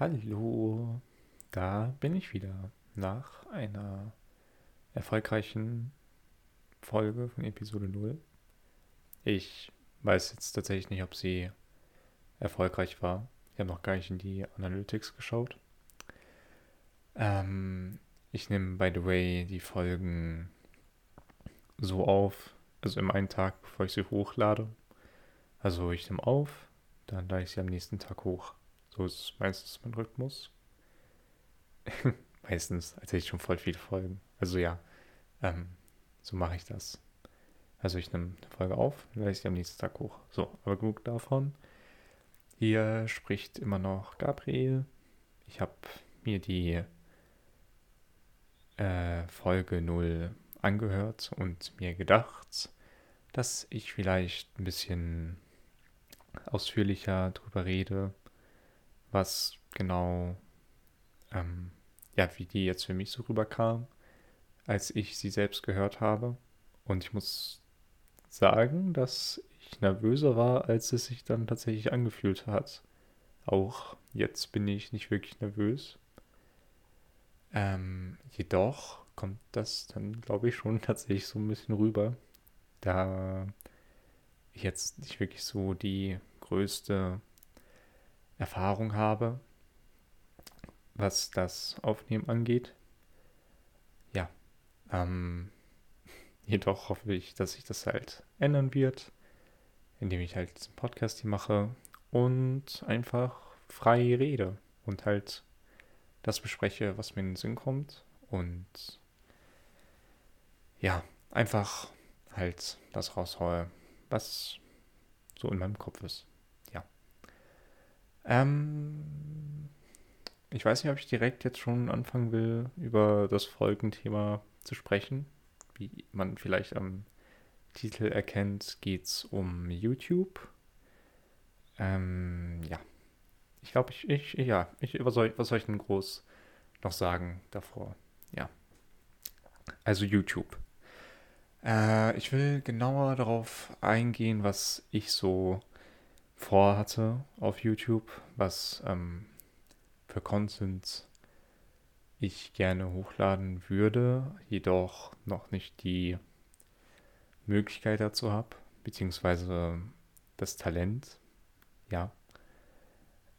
Hallo, da bin ich wieder nach einer erfolgreichen Folge von Episode 0. Ich weiß jetzt tatsächlich nicht, ob sie erfolgreich war. Ich habe noch gar nicht in die Analytics geschaut. Ähm, ich nehme, by the way, die Folgen so auf, also im einen Tag, bevor ich sie hochlade. Also ich nehme auf, dann lade ich sie am nächsten Tag hoch. So ist meistens mein Rhythmus. meistens, als ich schon voll viele Folgen. Also ja, ähm, so mache ich das. Also ich nehme eine Folge auf, dann lade ich sie am nächsten Tag hoch. So, aber genug davon. Hier spricht immer noch Gabriel. Ich habe mir die äh, Folge 0 angehört und mir gedacht, dass ich vielleicht ein bisschen ausführlicher darüber rede, was genau, ähm, ja, wie die jetzt für mich so rüberkam, als ich sie selbst gehört habe. Und ich muss sagen, dass ich nervöser war, als es sich dann tatsächlich angefühlt hat. Auch jetzt bin ich nicht wirklich nervös. Ähm, jedoch kommt das dann, glaube ich, schon tatsächlich so ein bisschen rüber, da ich jetzt nicht wirklich so die größte Erfahrung habe, was das Aufnehmen angeht. Ja, ähm, jedoch hoffe ich, dass sich das halt ändern wird, indem ich halt diesen Podcast hier mache und einfach frei rede und halt das bespreche, was mir in den Sinn kommt und ja, einfach halt das raushaue, was so in meinem Kopf ist. Ähm, ich weiß nicht, ob ich direkt jetzt schon anfangen will, über das Folgenthema zu sprechen. Wie man vielleicht am Titel erkennt, geht es um YouTube. Ähm, ja. Ich glaube, ich, ich, ja, ich, was soll, was soll ich denn groß noch sagen davor? Ja. Also YouTube. Äh, ich will genauer darauf eingehen, was ich so vorhatte auf YouTube, was ähm, für Content ich gerne hochladen würde, jedoch noch nicht die Möglichkeit dazu habe, beziehungsweise das Talent. Ja.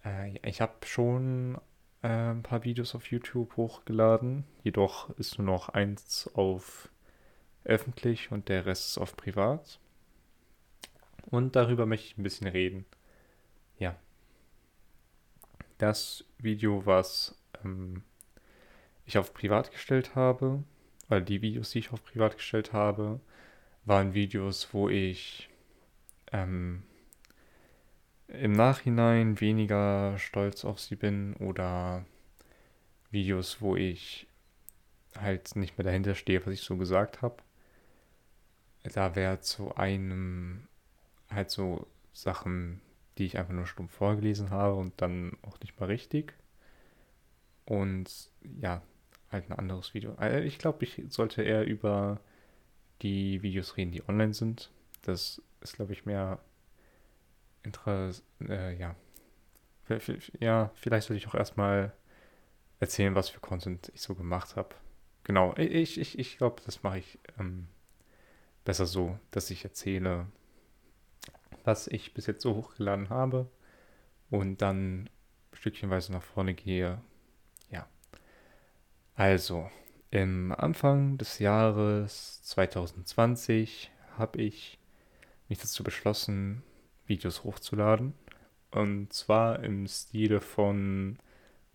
Äh, ich habe schon äh, ein paar Videos auf YouTube hochgeladen, jedoch ist nur noch eins auf öffentlich und der Rest ist auf privat. Und darüber möchte ich ein bisschen reden. Ja. Das Video, was ähm, ich auf privat gestellt habe, oder die Videos, die ich auf privat gestellt habe, waren Videos, wo ich ähm, im Nachhinein weniger stolz auf sie bin oder Videos, wo ich halt nicht mehr dahinter stehe, was ich so gesagt habe. Da wäre zu einem halt so Sachen, die ich einfach nur stumpf vorgelesen habe und dann auch nicht mal richtig. Und ja, halt ein anderes Video. Äh, ich glaube, ich sollte eher über die Videos reden, die online sind. Das ist, glaube ich, mehr interessant. Äh, ja. Ja, vielleicht sollte ich auch erstmal erzählen, was für Content ich so gemacht habe. Genau, ich, ich, ich glaube, das mache ich ähm, besser so, dass ich erzähle, was ich bis jetzt so hochgeladen habe und dann stückchenweise nach vorne gehe. Ja. Also, im Anfang des Jahres 2020 habe ich mich dazu beschlossen, Videos hochzuladen. Und zwar im Stile von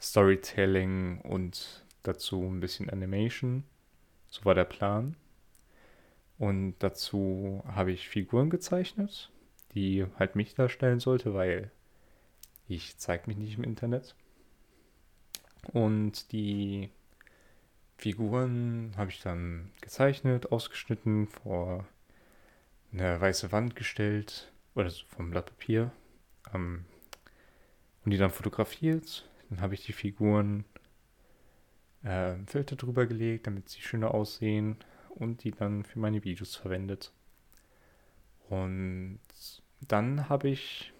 Storytelling und dazu ein bisschen Animation. So war der Plan. Und dazu habe ich Figuren gezeichnet die halt mich darstellen sollte, weil ich zeige mich nicht im Internet. Und die Figuren habe ich dann gezeichnet, ausgeschnitten, vor eine weiße Wand gestellt oder vom Blatt Papier ähm, und die dann fotografiert. Dann habe ich die Figuren äh, Filter drüber gelegt, damit sie schöner aussehen und die dann für meine Videos verwendet. Und dann habe ich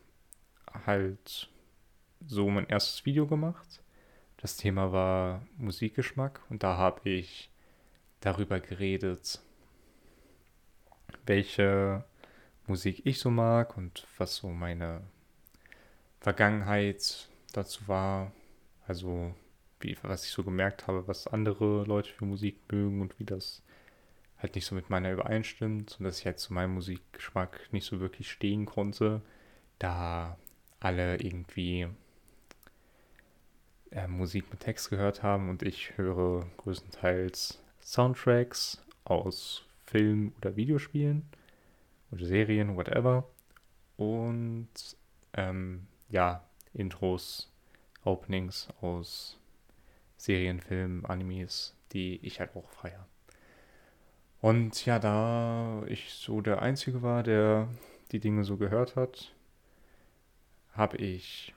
halt so mein erstes Video gemacht. Das Thema war Musikgeschmack und da habe ich darüber geredet, welche Musik ich so mag und was so meine Vergangenheit dazu war. Also wie, was ich so gemerkt habe, was andere Leute für Musik mögen und wie das halt nicht so mit meiner übereinstimmt und dass ich halt zu meinem Musikgeschmack nicht so wirklich stehen konnte, da alle irgendwie äh, Musik mit Text gehört haben und ich höre größtenteils Soundtracks aus Film- oder Videospielen oder Serien, whatever. Und ähm, ja, Intros, Openings aus Serien, Filmen, Animes, die ich halt auch feiere. Und ja, da ich so der Einzige war, der die Dinge so gehört hat, habe ich,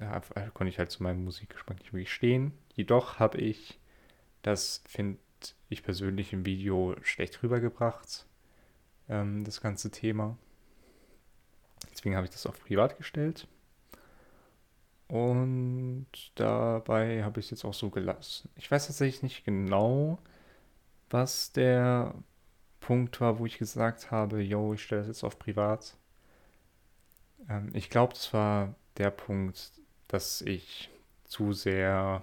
ja, konnte ich halt zu meinem Musikgeschmack nicht wirklich stehen. Jedoch habe ich, das finde ich persönlich im Video schlecht rübergebracht, ähm, das ganze Thema. Deswegen habe ich das auf privat gestellt. Und dabei habe ich es jetzt auch so gelassen. Ich weiß tatsächlich nicht genau, was der Punkt war, wo ich gesagt habe, yo, ich stelle das jetzt auf privat. Ähm, ich glaube, das war der Punkt, dass ich zu sehr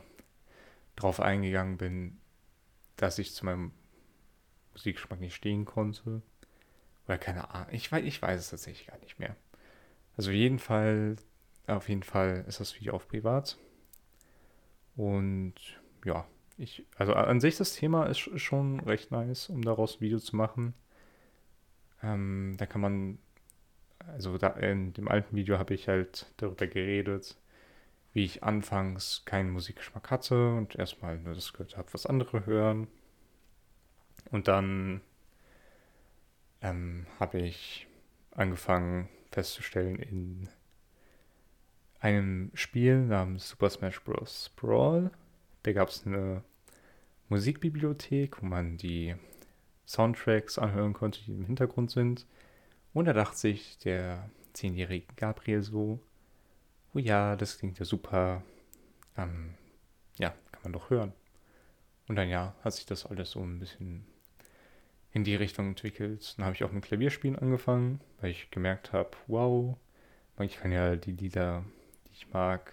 drauf eingegangen bin, dass ich zu meinem Musikgeschmack nicht stehen konnte. Oder keine Ahnung. Ich weiß, ich weiß es tatsächlich gar nicht mehr. Also jeden Fall, auf jeden Fall ist das Video auf privat. Und ja, ich, also an sich das Thema ist schon recht nice, um daraus ein Video zu machen. Ähm, da kann man, also da, in dem alten Video habe ich halt darüber geredet, wie ich anfangs keinen Musikgeschmack hatte und erstmal nur das gehört habe, was andere hören. Und dann ähm, habe ich angefangen festzustellen in einem Spiel namens Super Smash Bros. Brawl da gab es eine Musikbibliothek, wo man die Soundtracks anhören konnte, die im Hintergrund sind. Und da dachte sich der zehnjährige Gabriel so, oh ja, das klingt ja super, ähm, ja, kann man doch hören. Und dann ja, hat sich das alles so ein bisschen in die Richtung entwickelt. Dann habe ich auch mit Klavierspielen angefangen, weil ich gemerkt habe, wow, ich kann ja die Lieder, die ich mag,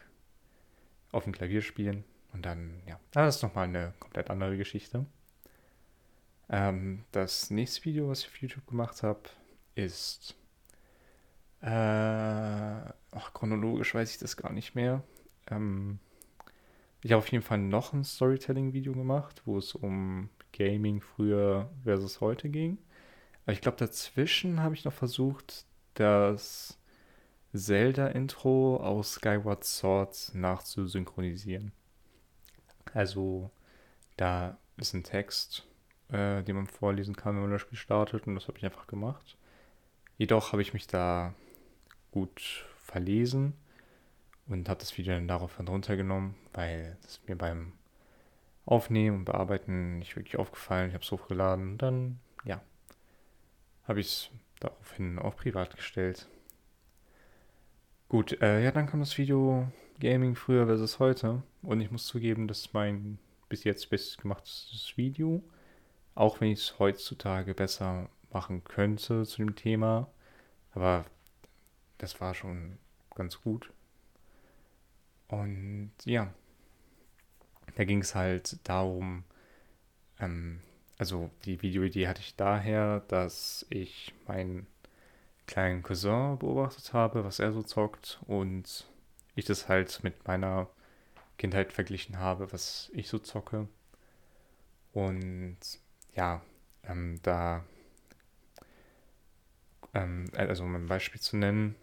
auf dem Klavier spielen. Und dann, ja, das ist nochmal eine komplett andere Geschichte. Ähm, das nächste Video, was ich auf YouTube gemacht habe, ist. Äh, ach, chronologisch weiß ich das gar nicht mehr. Ähm, ich habe auf jeden Fall noch ein Storytelling-Video gemacht, wo es um Gaming früher versus heute ging. Aber ich glaube, dazwischen habe ich noch versucht, das Zelda-Intro aus Skyward Sword nachzusynchronisieren. Also da ist ein Text, äh, den man vorlesen kann, wenn man das Spiel startet und das habe ich einfach gemacht. Jedoch habe ich mich da gut verlesen und habe das Video dann daraufhin runtergenommen, weil es mir beim Aufnehmen und Bearbeiten nicht wirklich aufgefallen. Ich habe es hochgeladen und dann, ja, habe ich es daraufhin auch privat gestellt. Gut, äh, ja, dann kam das Video Gaming früher versus heute. Und ich muss zugeben, das ist mein bis jetzt bestgemachtes Video. Auch wenn ich es heutzutage besser machen könnte zu dem Thema. Aber das war schon ganz gut. Und ja, da ging es halt darum, ähm, also die Videoidee hatte ich daher, dass ich meinen kleinen Cousin beobachtet habe, was er so zockt und ich das halt mit meiner Kindheit verglichen habe, was ich so zocke. Und ja, ähm, da, ähm, also um ein Beispiel zu nennen,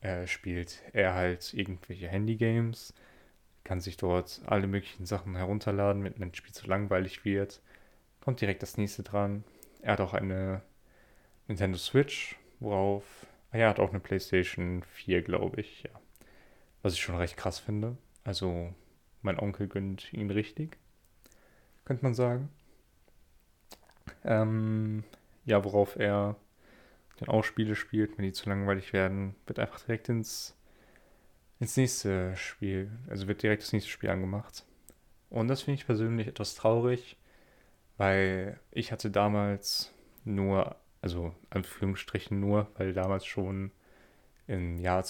äh, spielt er halt irgendwelche Handygames, kann sich dort alle möglichen Sachen herunterladen, wenn ein Spiel zu langweilig wird, kommt direkt das nächste dran. Er hat auch eine Nintendo Switch, worauf, ah er hat auch eine PlayStation 4, glaube ich, ja. Was ich schon recht krass finde. Also, mein Onkel gönnt ihn richtig, könnte man sagen. Ähm, ja, worauf er dann auch Spiele spielt, wenn die zu langweilig werden, wird einfach direkt ins ins nächste Spiel, also wird direkt das nächste Spiel angemacht. Und das finde ich persönlich etwas traurig, weil ich hatte damals nur, also Anführungsstrichen nur, weil damals schon im Jahr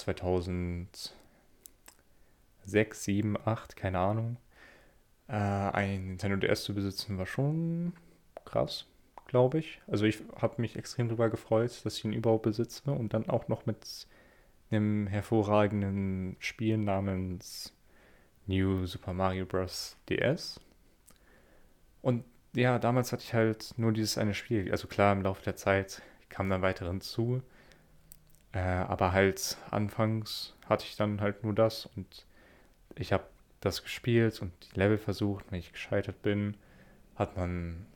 2006, 7, 8, keine Ahnung, äh, ein Nintendo DS zu besitzen war schon krass, glaube ich. Also ich habe mich extrem darüber gefreut, dass ich ihn überhaupt besitze und dann auch noch mit einem hervorragenden Spiel namens New Super Mario Bros. DS. Und ja, damals hatte ich halt nur dieses eine Spiel. Also klar, im Laufe der Zeit kam dann weiter hinzu. Äh, aber halt anfangs hatte ich dann halt nur das und ich habe das gespielt und die Level versucht. Wenn ich gescheitert bin, hat man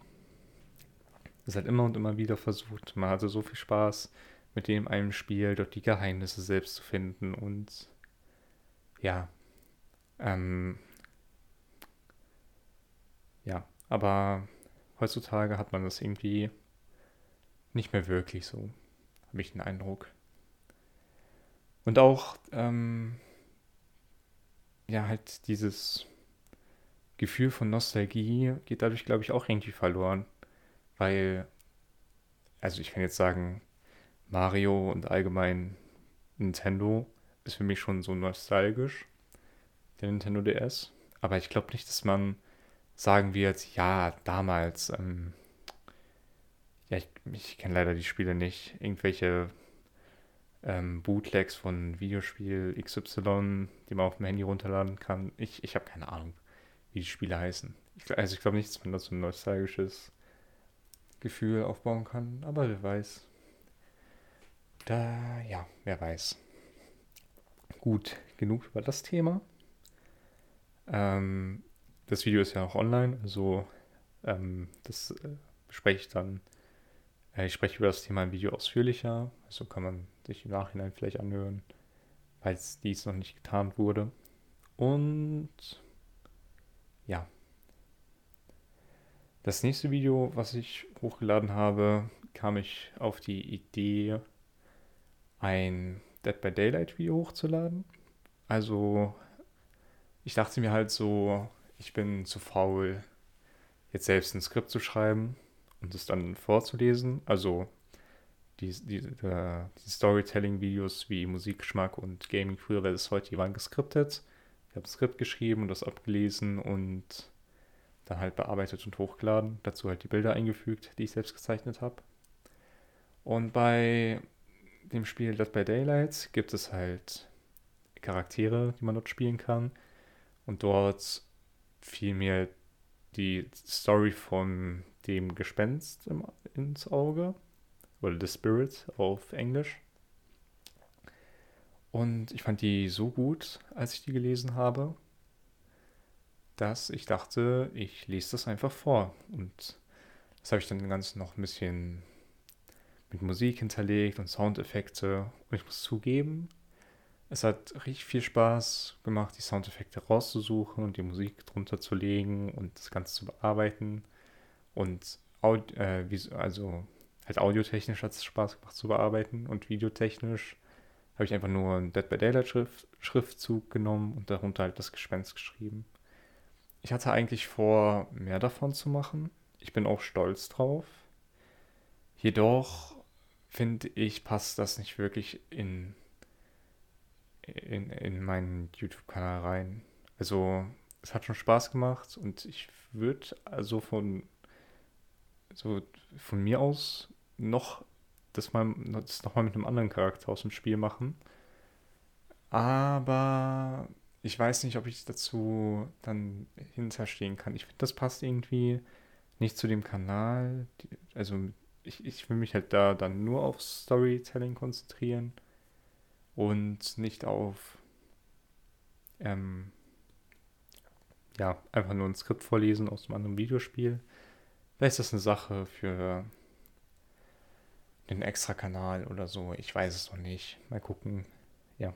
es halt immer und immer wieder versucht. Man hatte so viel Spaß mit dem einem Spiel, dort die Geheimnisse selbst zu finden und ja, ähm, ja, aber heutzutage hat man das irgendwie nicht mehr wirklich so, habe ich den Eindruck. Und auch, ähm, ja, halt dieses Gefühl von Nostalgie geht dadurch, glaube ich, auch irgendwie verloren. Weil, also ich kann jetzt sagen, Mario und allgemein Nintendo ist für mich schon so nostalgisch, der Nintendo DS. Aber ich glaube nicht, dass man sagen wird, ja, damals, ähm, ja, ich, ich kenne leider die Spiele nicht, irgendwelche ähm, Bootlegs von Videospiel XY, die man auf dem Handy runterladen kann. Ich, ich habe keine Ahnung, wie die Spiele heißen. Ich, also ich glaube nicht, dass man da so ein nostalgisches Gefühl aufbauen kann, aber wer weiß. Da, ja, wer weiß. Gut, genug über das Thema. Ähm, das Video ist ja auch online, also ähm, das äh, bespreche ich dann. Ich spreche über das Thema im Video ausführlicher, also kann man sich im Nachhinein vielleicht anhören, falls dies noch nicht getan wurde. Und ja. Das nächste Video, was ich hochgeladen habe, kam ich auf die Idee, ein Dead by Daylight Video hochzuladen. Also ich dachte mir halt so, ich bin zu faul, jetzt selbst ein Skript zu schreiben und es dann vorzulesen. Also die, die, äh, die Storytelling-Videos wie Musikgeschmack und Gaming früher es heute, die waren geskriptet. Ich habe ein Skript geschrieben und das abgelesen und dann halt bearbeitet und hochgeladen. Dazu halt die Bilder eingefügt, die ich selbst gezeichnet habe. Und bei dem Spiel Dead by Daylight gibt es halt Charaktere, die man dort spielen kann. Und dort fiel mir die Story von dem Gespenst im, ins Auge. Oder The Spirit auf Englisch. Und ich fand die so gut, als ich die gelesen habe, dass ich dachte, ich lese das einfach vor. Und das habe ich dann ganz noch ein bisschen mit Musik hinterlegt und Soundeffekte. Und ich muss zugeben, es hat richtig viel Spaß gemacht, die Soundeffekte rauszusuchen und die Musik drunter zu legen und das Ganze zu bearbeiten. Und Aud äh, also halt audiotechnisch hat es Spaß gemacht zu bearbeiten und videotechnisch habe ich einfach nur einen Dead by Daylight Schrift, Schriftzug genommen und darunter halt das Gespenst geschrieben. Ich hatte eigentlich vor, mehr davon zu machen. Ich bin auch stolz drauf. Jedoch finde ich, passt das nicht wirklich in, in, in meinen YouTube-Kanal rein. Also, es hat schon Spaß gemacht und ich würde also von, so von mir aus noch das mal das nochmal mit einem anderen Charakter aus dem Spiel machen. Aber ich weiß nicht, ob ich dazu dann hinterstehen kann. Ich finde, das passt irgendwie nicht zu dem Kanal. Also ich, ich will mich halt da dann nur auf Storytelling konzentrieren und nicht auf ähm, ja, einfach nur ein Skript vorlesen aus einem anderen Videospiel. Vielleicht ist das eine Sache für den Extra-Kanal oder so. Ich weiß es noch nicht. Mal gucken. Ja.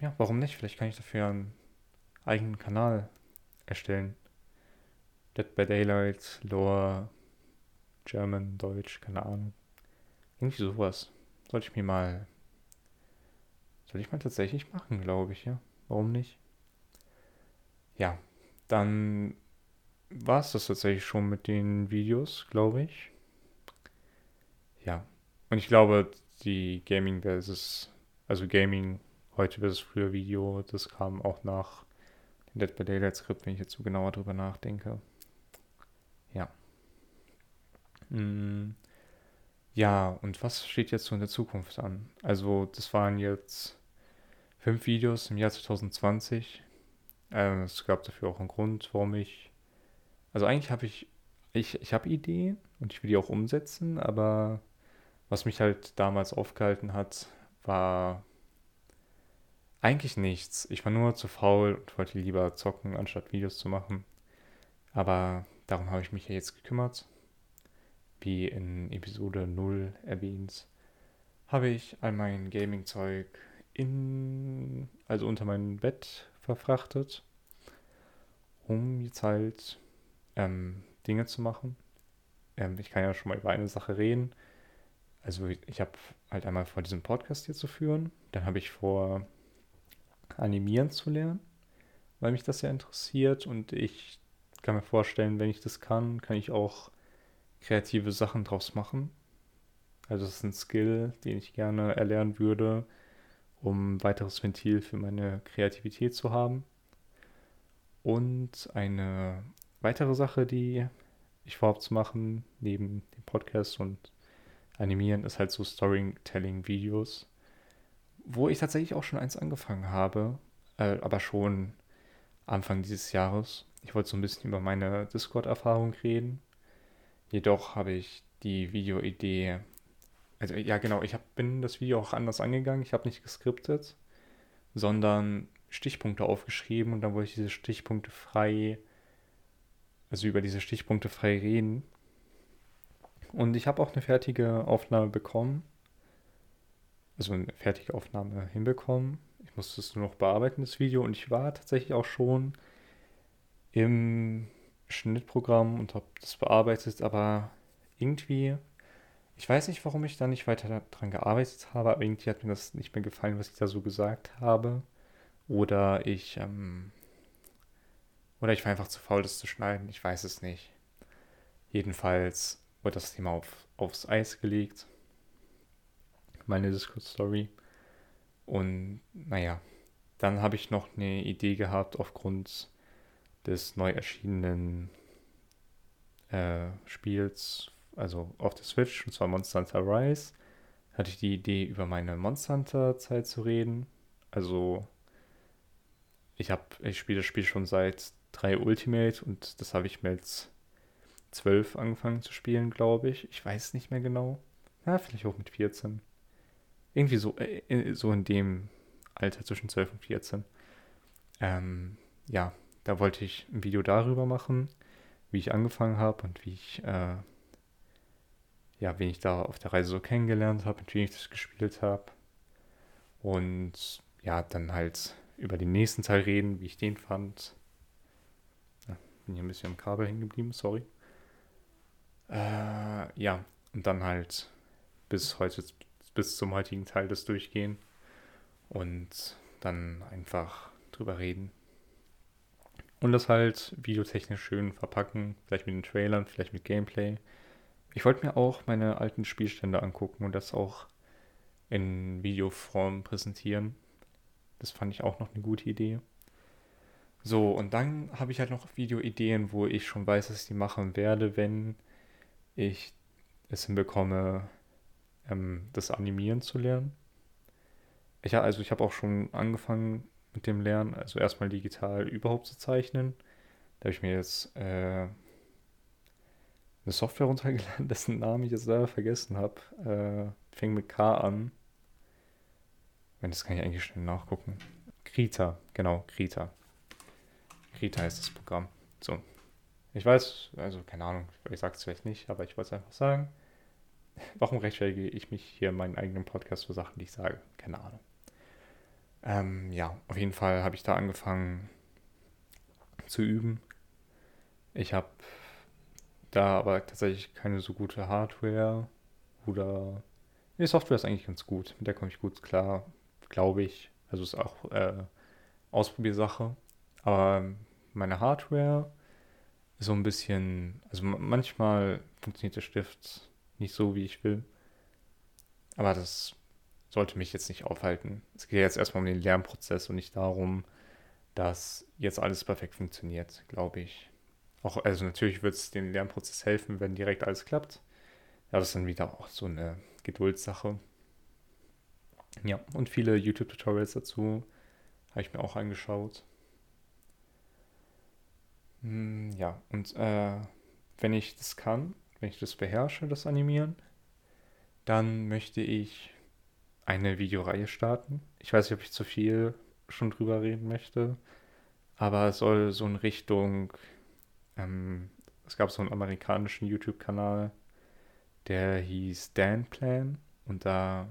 Ja, warum nicht? Vielleicht kann ich dafür einen eigenen Kanal erstellen. Dead by Daylight, Lore, German, Deutsch, keine Ahnung. Irgendwie sowas. Sollte ich mir mal, Würde ich mal tatsächlich machen, glaube ich, ja. Warum nicht? Ja, dann war es das tatsächlich schon mit den Videos, glaube ich. Ja. Und ich glaube, die Gaming versus, also Gaming heute versus früher Video, das kam auch nach dem Dead by Daylight Skript, wenn ich jetzt so genauer drüber nachdenke. Ja. Hm. Ja, und was steht jetzt so in der Zukunft an? Also, das waren jetzt fünf Videos im Jahr 2020. Ähm, es gab dafür auch einen Grund, warum ich. Also eigentlich habe ich, ich, ich habe Ideen und ich will die auch umsetzen, aber was mich halt damals aufgehalten hat, war eigentlich nichts. Ich war nur zu faul und wollte lieber zocken, anstatt Videos zu machen. Aber darum habe ich mich ja jetzt gekümmert. Wie in Episode 0 erwähnt, habe ich all mein Gaming-Zeug in, also unter mein Bett verfrachtet, um jetzt halt ähm, Dinge zu machen. Ähm, ich kann ja schon mal über eine Sache reden. Also ich habe halt einmal vor, diesen Podcast hier zu führen. Dann habe ich vor, animieren zu lernen, weil mich das ja interessiert. Und ich kann mir vorstellen, wenn ich das kann, kann ich auch kreative Sachen draus machen. Also das ist ein Skill, den ich gerne erlernen würde, um weiteres Ventil für meine Kreativität zu haben. Und eine weitere Sache, die ich vorhabe zu machen, neben dem Podcast und Animieren, ist halt so Storytelling-Videos, wo ich tatsächlich auch schon eins angefangen habe, äh, aber schon Anfang dieses Jahres. Ich wollte so ein bisschen über meine Discord-Erfahrung reden. Jedoch habe ich die Videoidee also ja genau, ich hab, bin das Video auch anders angegangen. Ich habe nicht geskriptet, sondern Stichpunkte aufgeschrieben und dann wollte ich diese Stichpunkte frei, also über diese Stichpunkte frei reden. Und ich habe auch eine fertige Aufnahme bekommen. Also eine fertige Aufnahme hinbekommen. Ich musste es nur noch bearbeiten, das Video. Und ich war tatsächlich auch schon im Schnittprogramm und habe das bearbeitet, aber irgendwie ich weiß nicht, warum ich da nicht weiter daran gearbeitet habe, aber irgendwie hat mir das nicht mehr gefallen, was ich da so gesagt habe. Oder ich, ähm, oder ich war einfach zu faul, das zu schneiden. Ich weiß es nicht. Jedenfalls wurde das Thema auf, aufs Eis gelegt. Meine Discord-Story. Und naja, dann habe ich noch eine Idee gehabt aufgrund des neu erschienenen äh, Spiels also auf der Switch, und zwar Monster Hunter Rise, hatte ich die Idee, über meine Monster Hunter-Zeit zu reden. Also, ich habe, ich spiele das Spiel schon seit 3 Ultimate und das habe ich mit 12 angefangen zu spielen, glaube ich. Ich weiß nicht mehr genau. Ja, vielleicht auch mit 14. Irgendwie so, äh, so in dem Alter zwischen 12 und 14. Ähm, ja, da wollte ich ein Video darüber machen, wie ich angefangen habe und wie ich äh, ja, wen ich da auf der Reise so kennengelernt habe, mit wem ich das gespielt habe. Und ja, dann halt über den nächsten Teil reden, wie ich den fand. Bin hier ein bisschen am Kabel hängen geblieben, sorry. Äh, ja, und dann halt bis heute, bis zum heutigen Teil das durchgehen und dann einfach drüber reden. Und das halt videotechnisch schön verpacken, vielleicht mit den Trailern, vielleicht mit Gameplay. Ich wollte mir auch meine alten Spielstände angucken und das auch in Videoform präsentieren. Das fand ich auch noch eine gute Idee. So, und dann habe ich halt noch Videoideen, wo ich schon weiß, dass ich die machen werde, wenn ich es hinbekomme, ähm, das Animieren zu lernen. Ich, also ich habe auch schon angefangen mit dem Lernen, also erstmal digital überhaupt zu zeichnen. Da habe ich mir jetzt äh, eine Software runtergeladen, dessen Namen ich jetzt selber vergessen habe. Äh, fängt mit K an. Wenn das kann ich eigentlich schnell nachgucken. Krita, genau, Krita. Krita heißt das Programm. So. Ich weiß, also keine Ahnung, ich sage es vielleicht nicht, aber ich wollte es einfach sagen. Warum rechtfertige ich mich hier in meinen eigenen Podcast für Sachen, die ich sage? Keine Ahnung. Ähm, ja, auf jeden Fall habe ich da angefangen zu üben. Ich habe da aber tatsächlich keine so gute Hardware oder. Die Software ist eigentlich ganz gut. Mit der komme ich gut klar. glaube ich. Also ist auch äh, Ausprobiersache. Aber meine Hardware ist so ein bisschen, also manchmal funktioniert der Stift nicht so, wie ich will. Aber das sollte mich jetzt nicht aufhalten. Es geht jetzt erstmal um den Lernprozess und nicht darum, dass jetzt alles perfekt funktioniert, glaube ich. Auch, also natürlich wird es den Lernprozess helfen, wenn direkt alles klappt. Ja, das ist dann wieder auch so eine Geduldssache. Ja, und viele YouTube-Tutorials dazu habe ich mir auch angeschaut. Hm, ja, und äh, wenn ich das kann, wenn ich das beherrsche, das Animieren, dann möchte ich eine Videoreihe starten. Ich weiß nicht, ob ich zu viel schon drüber reden möchte, aber es soll so in Richtung, ähm, es gab so einen amerikanischen YouTube-Kanal, der hieß Dan Plan und da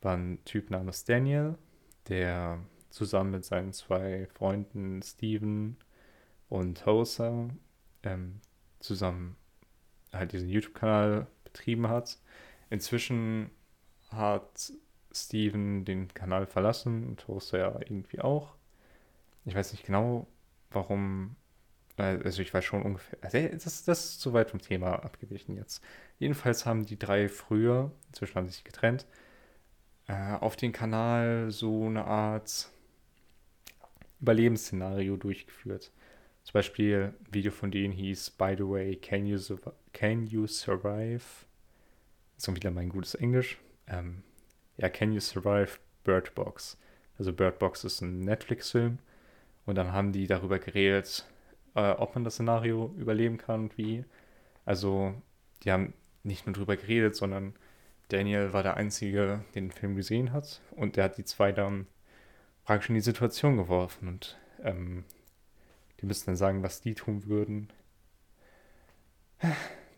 war ein Typ namens Daniel, der zusammen mit seinen zwei Freunden Steven und Hosa ähm, zusammen halt diesen YouTube-Kanal betrieben hat. Inzwischen hat Steven den Kanal verlassen und Hosa ja irgendwie auch. Ich weiß nicht genau, warum. Also ich weiß schon ungefähr. Also das, das ist zu weit vom Thema abgewichen jetzt. Jedenfalls haben die drei früher, inzwischen haben sie sich getrennt, äh, auf den Kanal so eine Art Überlebensszenario durchgeführt. Zum Beispiel ein Video von denen hieß By the way, can you, can you survive? Das ist wieder mein gutes Englisch. Ähm, ja, Can You Survive Bird Box? Also Bird Box ist ein Netflix-Film und dann haben die darüber geredet, äh, ob man das Szenario überleben kann und wie. Also die haben nicht nur darüber geredet, sondern Daniel war der Einzige, der den Film gesehen hat und der hat die zwei dann praktisch in die Situation geworfen und ähm, die müssten dann sagen, was die tun würden.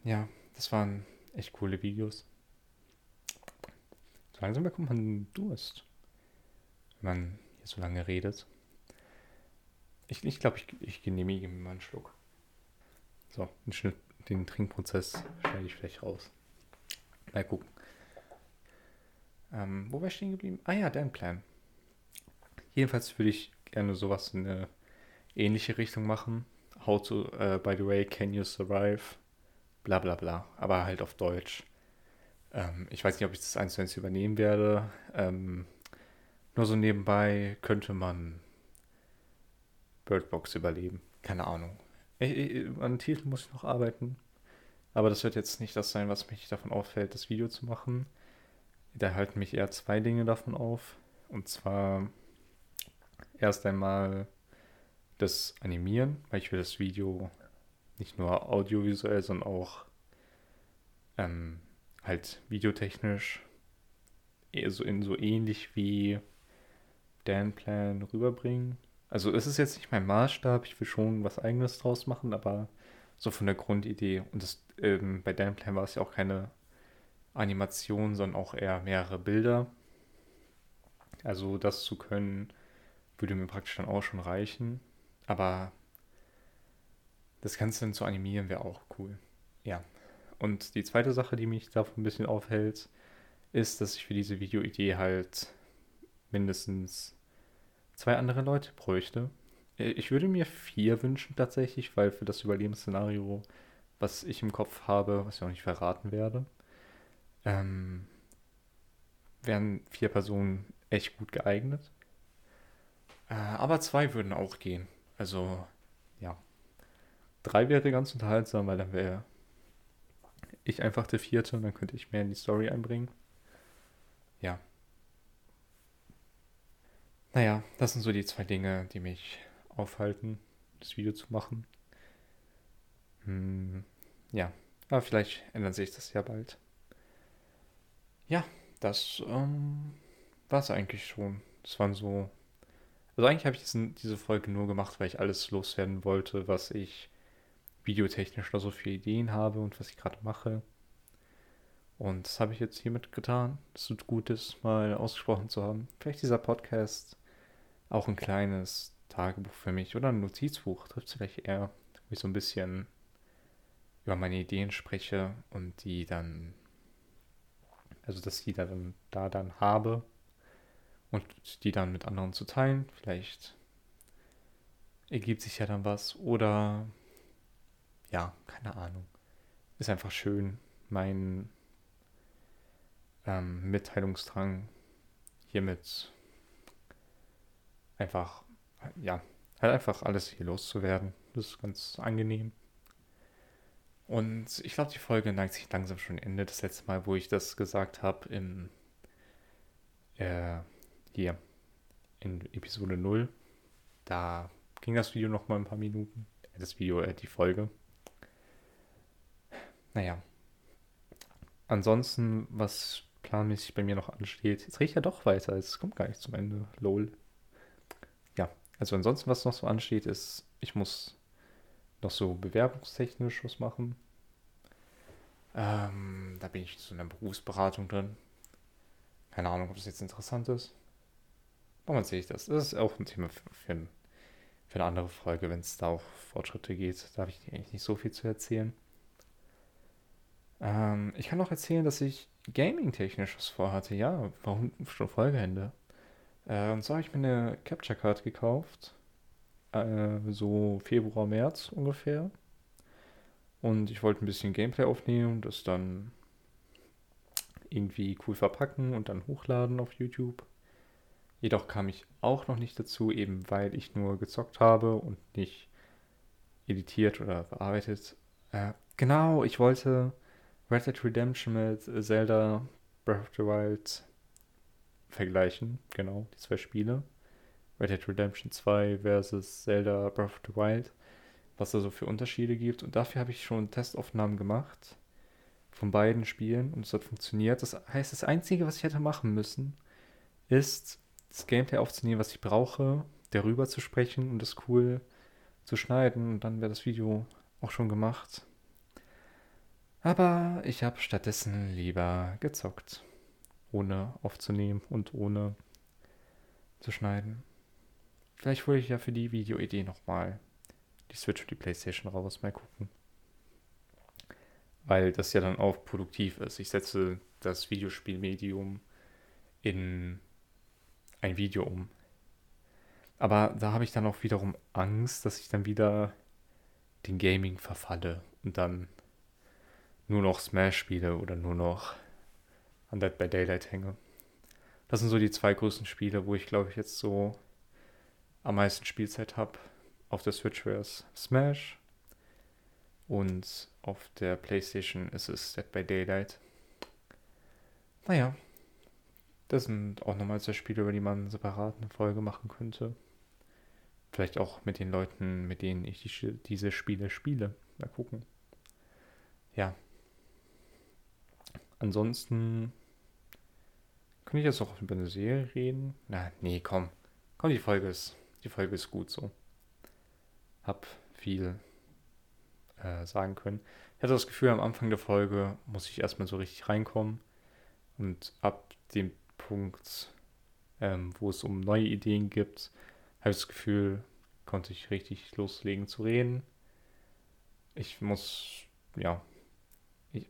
Ja, das waren echt coole Videos. So langsam bekommt man Durst, wenn man hier so lange redet. Ich glaube, ich, glaub, ich, ich genehmige mir mal einen Schluck. So, den, Schnitt, den Trinkprozess schneide ich vielleicht raus. Mal gucken. Ähm, wo war ich stehen geblieben? Ah ja, dein Plan. Jedenfalls würde ich gerne sowas in eine ähnliche Richtung machen. How to, uh, by the way, can you survive? Bla bla bla. Aber halt auf Deutsch. Ähm, ich weiß nicht, ob ich das eins zu eins übernehmen werde. Ähm, nur so nebenbei könnte man Birdbox überleben. Keine Ahnung. Ich, ich, an Titel muss ich noch arbeiten. Aber das wird jetzt nicht das sein, was mich davon auffällt, das Video zu machen. Da halten mich eher zwei Dinge davon auf. Und zwar erst einmal das Animieren, weil ich will das Video nicht nur audiovisuell, sondern auch ähm, halt videotechnisch so in so ähnlich wie Dan Plan rüberbringen. Also es ist jetzt nicht mein Maßstab, ich will schon was eigenes draus machen, aber so von der Grundidee. Und das, ähm, bei Dan Plan war es ja auch keine Animation, sondern auch eher mehrere Bilder. Also das zu können, würde mir praktisch dann auch schon reichen. Aber das Ganze zu animieren wäre auch cool. Ja. Und die zweite Sache, die mich davon ein bisschen aufhält, ist, dass ich für diese Videoidee halt mindestens zwei andere Leute bräuchte. Äh, ich würde mir vier wünschen tatsächlich, weil für das Überlebensszenario, was ich im Kopf habe, was ich auch nicht verraten werde, ähm, wären vier Personen echt gut geeignet. Äh, aber zwei würden auch gehen. Also, ja. Drei wäre ganz unterhaltsam, weil dann wäre ich einfach der vierte und dann könnte ich mehr in die Story einbringen. Ja. Naja, das sind so die zwei Dinge, die mich aufhalten, das Video zu machen. Hm, ja, aber vielleicht ändert sich das ja bald. Ja, das ähm, war es eigentlich schon. Das waren so. Also eigentlich habe ich diesen, diese Folge nur gemacht, weil ich alles loswerden wollte, was ich videotechnisch da so viele Ideen habe und was ich gerade mache. Und das habe ich jetzt hiermit getan. Es tut gut, das mal ausgesprochen zu haben. Vielleicht dieser Podcast auch ein kleines Tagebuch für mich oder ein Notizbuch trifft es vielleicht eher, wo ich so ein bisschen über meine Ideen spreche und die dann, also dass ich die dann da dann habe und die dann mit anderen zu teilen. Vielleicht ergibt sich ja dann was oder ja, keine Ahnung. Ist einfach schön, mein ähm, Mitteilungsdrang hiermit einfach, ja, halt einfach alles hier loszuwerden. Das ist ganz angenehm. Und ich glaube, die Folge neigt sich langsam schon Ende. Das letzte Mal, wo ich das gesagt habe, im äh, hier in Episode 0, da ging das Video noch mal ein paar Minuten. Das Video, äh, die Folge. Naja. Ansonsten, was planmäßig bei mir noch ansteht, jetzt rede ich ja doch weiter, es kommt gar nicht zum Ende. Lol. Ja, also ansonsten, was noch so ansteht, ist, ich muss noch so bewerbungstechnisch was machen. Ähm, da bin ich so in einer Berufsberatung drin. Keine Ahnung, ob das jetzt interessant ist. Warum sehe ich das? Das ist auch ein Thema für, für, für eine andere Folge, wenn es da auch Fortschritte geht. Da habe ich eigentlich nicht so viel zu erzählen. Ähm, ich kann auch erzählen, dass ich gaming-technisch was vorhatte. Ja, warum schon Folgeende? Äh, und zwar habe ich mir eine Capture Card gekauft. Äh, so Februar, März ungefähr. Und ich wollte ein bisschen Gameplay aufnehmen, das dann irgendwie cool verpacken und dann hochladen auf YouTube. Jedoch kam ich auch noch nicht dazu, eben weil ich nur gezockt habe und nicht editiert oder bearbeitet. Äh, genau, ich wollte Red Dead Redemption mit Zelda Breath of the Wild vergleichen. Genau, die zwei Spiele. Red Dead Redemption 2 versus Zelda Breath of the Wild. Was da so für Unterschiede gibt. Und dafür habe ich schon Testaufnahmen gemacht. Von beiden Spielen. Und es hat funktioniert. Das heißt, das Einzige, was ich hätte machen müssen, ist das Gameplay aufzunehmen, was ich brauche, darüber zu sprechen und das cool zu schneiden. Und dann wäre das Video auch schon gemacht. Aber ich habe stattdessen lieber gezockt. Ohne aufzunehmen und ohne zu schneiden. Vielleicht hole ich ja für die Videoidee nochmal die Switch und die Playstation raus. Mal gucken. Weil das ja dann auch produktiv ist. Ich setze das Videospielmedium in ein Video um. Aber da habe ich dann auch wiederum Angst, dass ich dann wieder den Gaming verfalle und dann nur noch Smash spiele oder nur noch an Dead by Daylight hänge. Das sind so die zwei größten Spiele, wo ich glaube ich jetzt so am meisten Spielzeit habe. Auf der Switch wäre es Smash und auf der PlayStation ist es Dead by Daylight. Naja, das sind auch nochmal zwei Spiele, über die man separat eine Folge machen könnte. Vielleicht auch mit den Leuten, mit denen ich die, diese Spiele spiele. Mal gucken. Ja. Ansonsten könnte ich jetzt auch über eine Serie reden. Na, nee, komm. Komm, die Folge ist, die Folge ist gut so. Hab viel äh, sagen können. Ich hatte das Gefühl, am Anfang der Folge muss ich erstmal so richtig reinkommen. Und ab dem Punkt, ähm, wo es um neue Ideen gibt, habe ich das Gefühl, konnte ich richtig loslegen zu reden. Ich muss, ja, ich,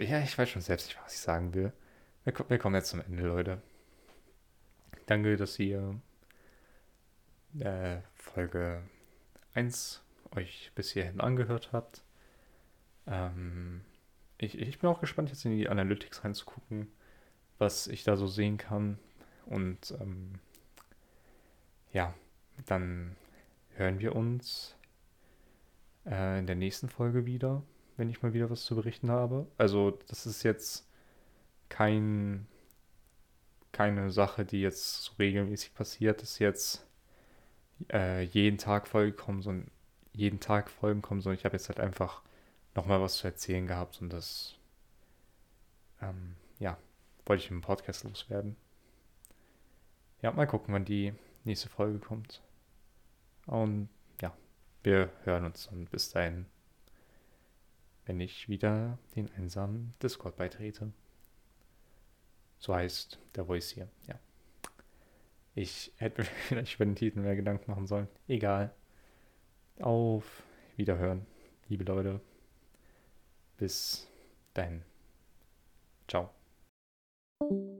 ja, ich weiß schon selbst nicht, was ich sagen will. Wir, wir kommen jetzt zum Ende, Leute. Danke, dass ihr äh, Folge 1 euch bis hierhin angehört habt. Ähm, ich, ich bin auch gespannt, jetzt in die Analytics reinzugucken was ich da so sehen kann. Und ähm, ja, dann hören wir uns äh, in der nächsten Folge wieder, wenn ich mal wieder was zu berichten habe. Also das ist jetzt kein, keine Sache, die jetzt so regelmäßig passiert, dass jetzt äh, jeden Tag Folgen kommen, sondern jeden Tag Folgen kommen, sondern ich habe jetzt halt einfach nochmal was zu erzählen gehabt und das ähm, ja, wollte ich im Podcast loswerden. Ja, mal gucken, wann die nächste Folge kommt. Und ja, wir hören uns dann bis dahin, wenn ich wieder den einsamen Discord beitrete. So heißt der Voice hier, ja. Ich hätte mir vielleicht über den Titel mehr Gedanken machen sollen. Egal. Auf Wiederhören, liebe Leute. Bis dahin. Ciao. Thank you.